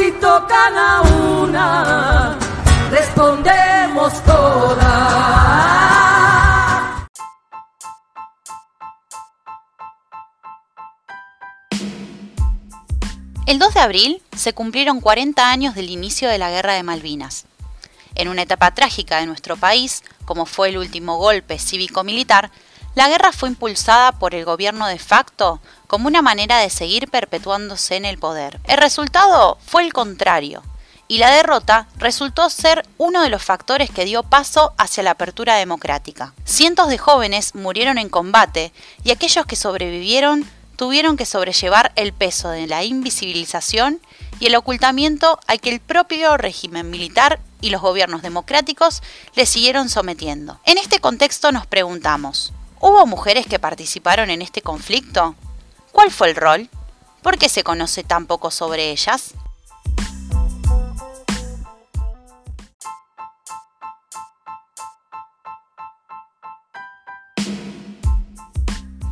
Si tocan a una, respondemos todas. El 2 de abril se cumplieron 40 años del inicio de la Guerra de Malvinas. En una etapa trágica de nuestro país, como fue el último golpe cívico-militar, la guerra fue impulsada por el gobierno de facto como una manera de seguir perpetuándose en el poder. El resultado fue el contrario, y la derrota resultó ser uno de los factores que dio paso hacia la apertura democrática. Cientos de jóvenes murieron en combate y aquellos que sobrevivieron tuvieron que sobrellevar el peso de la invisibilización y el ocultamiento al que el propio régimen militar y los gobiernos democráticos le siguieron sometiendo. En este contexto nos preguntamos, ¿hubo mujeres que participaron en este conflicto? ¿Cuál fue el rol? ¿Por qué se conoce tan poco sobre ellas?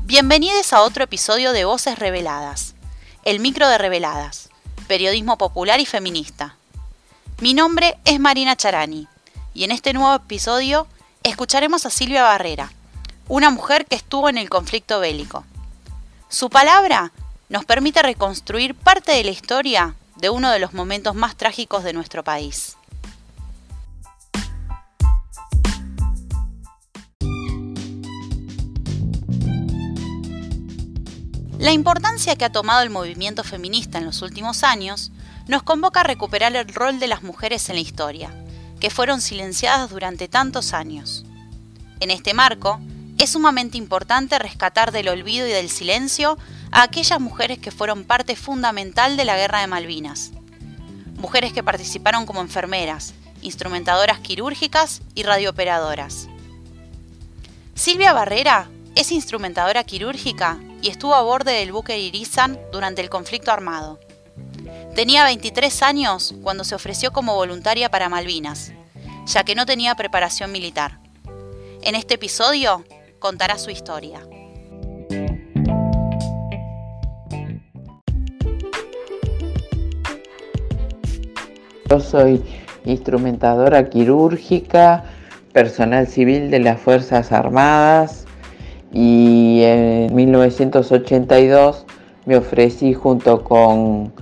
Bienvenidos a otro episodio de Voces Reveladas, el micro de Reveladas, periodismo popular y feminista. Mi nombre es Marina Charani y en este nuevo episodio escucharemos a Silvia Barrera, una mujer que estuvo en el conflicto bélico. Su palabra nos permite reconstruir parte de la historia de uno de los momentos más trágicos de nuestro país. La importancia que ha tomado el movimiento feminista en los últimos años nos convoca a recuperar el rol de las mujeres en la historia, que fueron silenciadas durante tantos años. En este marco, es sumamente importante rescatar del olvido y del silencio a aquellas mujeres que fueron parte fundamental de la Guerra de Malvinas. Mujeres que participaron como enfermeras, instrumentadoras quirúrgicas y radiooperadoras. Silvia Barrera es instrumentadora quirúrgica y estuvo a bordo del buque Irizan durante el conflicto armado. Tenía 23 años cuando se ofreció como voluntaria para Malvinas, ya que no tenía preparación militar. En este episodio contará su historia. Yo soy instrumentadora quirúrgica, personal civil de las Fuerzas Armadas y en 1982 me ofrecí junto con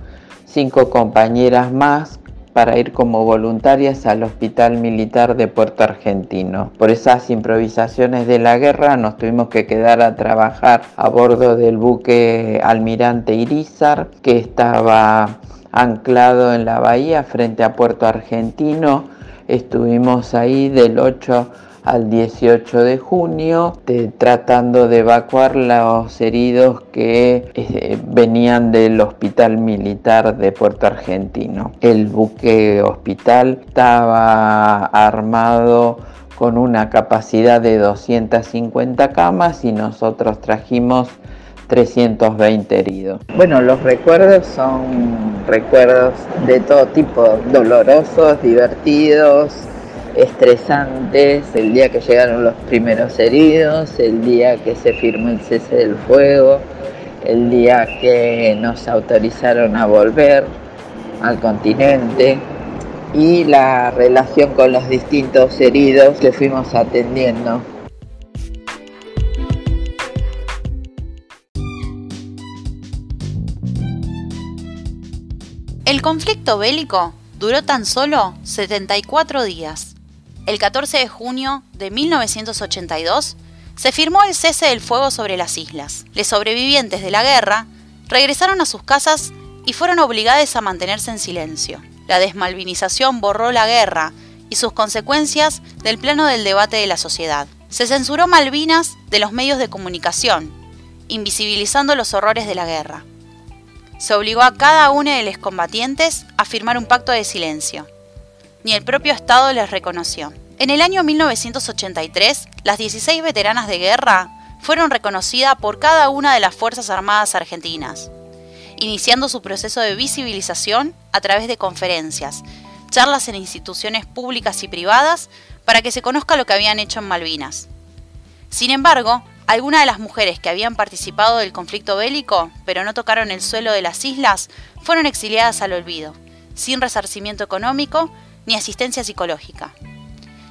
cinco compañeras más para ir como voluntarias al Hospital Militar de Puerto Argentino. Por esas improvisaciones de la guerra nos tuvimos que quedar a trabajar a bordo del buque Almirante Irizar que estaba anclado en la bahía frente a Puerto Argentino. Estuvimos ahí del 8 al 18 de junio, tratando de evacuar los heridos que eh, venían del hospital militar de Puerto Argentino. El buque hospital estaba armado con una capacidad de 250 camas y nosotros trajimos 320 heridos. Bueno, los recuerdos son recuerdos de todo tipo, dolorosos, divertidos, estresantes, el día que llegaron los primeros heridos, el día que se firmó el cese del fuego, el día que nos autorizaron a volver al continente y la relación con los distintos heridos que fuimos atendiendo. El conflicto bélico duró tan solo 74 días el 14 de junio de 1982, se firmó el cese del fuego sobre las islas. Los sobrevivientes de la guerra regresaron a sus casas y fueron obligados a mantenerse en silencio. La desmalvinización borró la guerra y sus consecuencias del plano del debate de la sociedad. Se censuró Malvinas de los medios de comunicación, invisibilizando los horrores de la guerra. Se obligó a cada uno de los combatientes a firmar un pacto de silencio ni el propio Estado les reconoció. En el año 1983, las 16 veteranas de guerra fueron reconocidas por cada una de las Fuerzas Armadas argentinas, iniciando su proceso de visibilización a través de conferencias, charlas en instituciones públicas y privadas para que se conozca lo que habían hecho en Malvinas. Sin embargo, algunas de las mujeres que habían participado del conflicto bélico, pero no tocaron el suelo de las islas, fueron exiliadas al olvido, sin resarcimiento económico ni asistencia psicológica.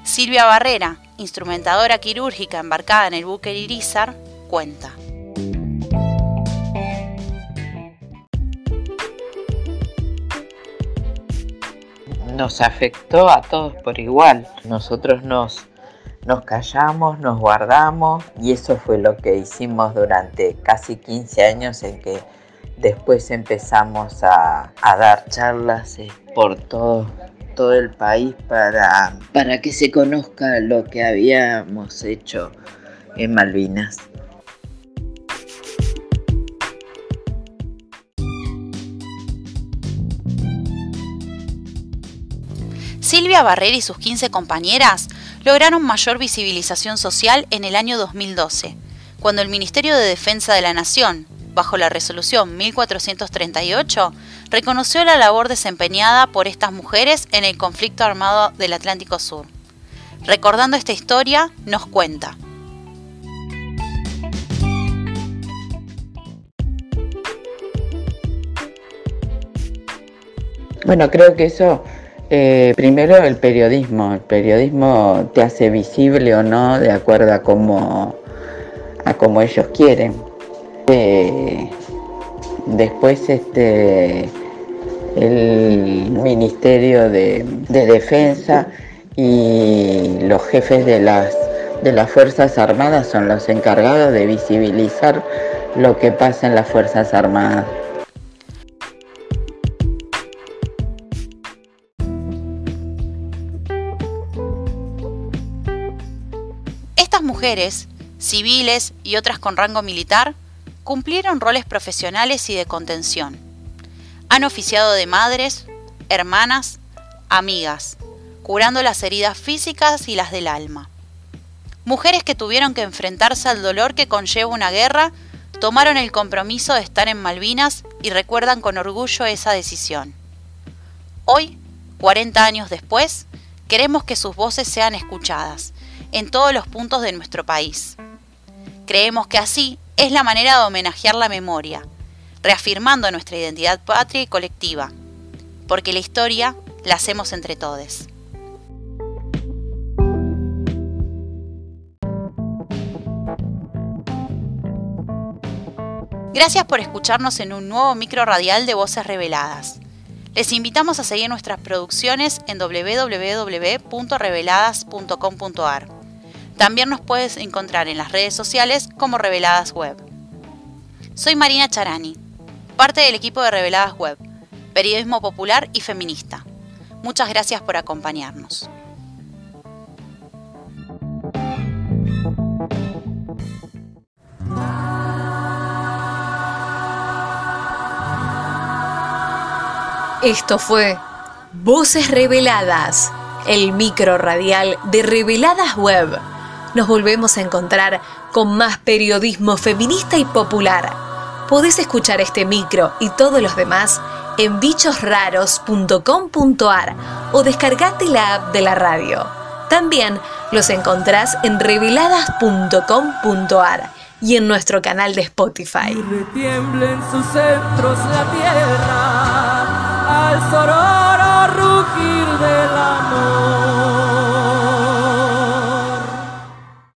Silvia Barrera, instrumentadora quirúrgica embarcada en el buque Irizar, cuenta. Nos afectó a todos por igual. Nosotros nos, nos callamos, nos guardamos y eso fue lo que hicimos durante casi 15 años en que después empezamos a, dar charlas eh, por todo, todo el país para, para que se conozca lo que habíamos hecho en Malvinas. Silvia Barrera y sus 15 compañeras lograron mayor visibilización social en el año 2012, cuando el Ministerio de Defensa de la Nación, bajo la resolución 1438, reconoció la labor desempeñada por estas mujeres en el conflicto armado del Atlántico Sur. Recordando esta historia, nos cuenta. Bueno, creo que eso, eh, primero el periodismo, el periodismo te hace visible o no de acuerdo a cómo, a cómo ellos quieren. Eh, después este, el Ministerio de, de Defensa y los jefes de las, de las Fuerzas Armadas son los encargados de visibilizar lo que pasa en las Fuerzas Armadas. Estas mujeres, civiles y otras con rango militar, cumplieron roles profesionales y de contención. Han oficiado de madres, hermanas, amigas, curando las heridas físicas y las del alma. Mujeres que tuvieron que enfrentarse al dolor que conlleva una guerra, tomaron el compromiso de estar en Malvinas y recuerdan con orgullo esa decisión. Hoy, 40 años después, queremos que sus voces sean escuchadas en todos los puntos de nuestro país. Creemos que así es la manera de homenajear la memoria, reafirmando nuestra identidad patria y colectiva, porque la historia la hacemos entre todos. Gracias por escucharnos en un nuevo micro radial de Voces Reveladas. Les invitamos a seguir nuestras producciones en www.reveladas.com.ar. También nos puedes encontrar en las redes sociales como Reveladas Web. Soy Marina Charani, parte del equipo de Reveladas Web, periodismo popular y feminista. Muchas gracias por acompañarnos. Esto fue Voces Reveladas, el micro radial de Reveladas Web. Nos volvemos a encontrar con más periodismo feminista y popular. Podés escuchar este micro y todos los demás en bichosraros.com.ar o descargate la app de la radio. También los encontrás en reveladas.com.ar y en nuestro canal de Spotify. Retiemblen sus centros la tierra al sororo rugir del amor.